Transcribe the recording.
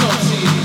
sorte.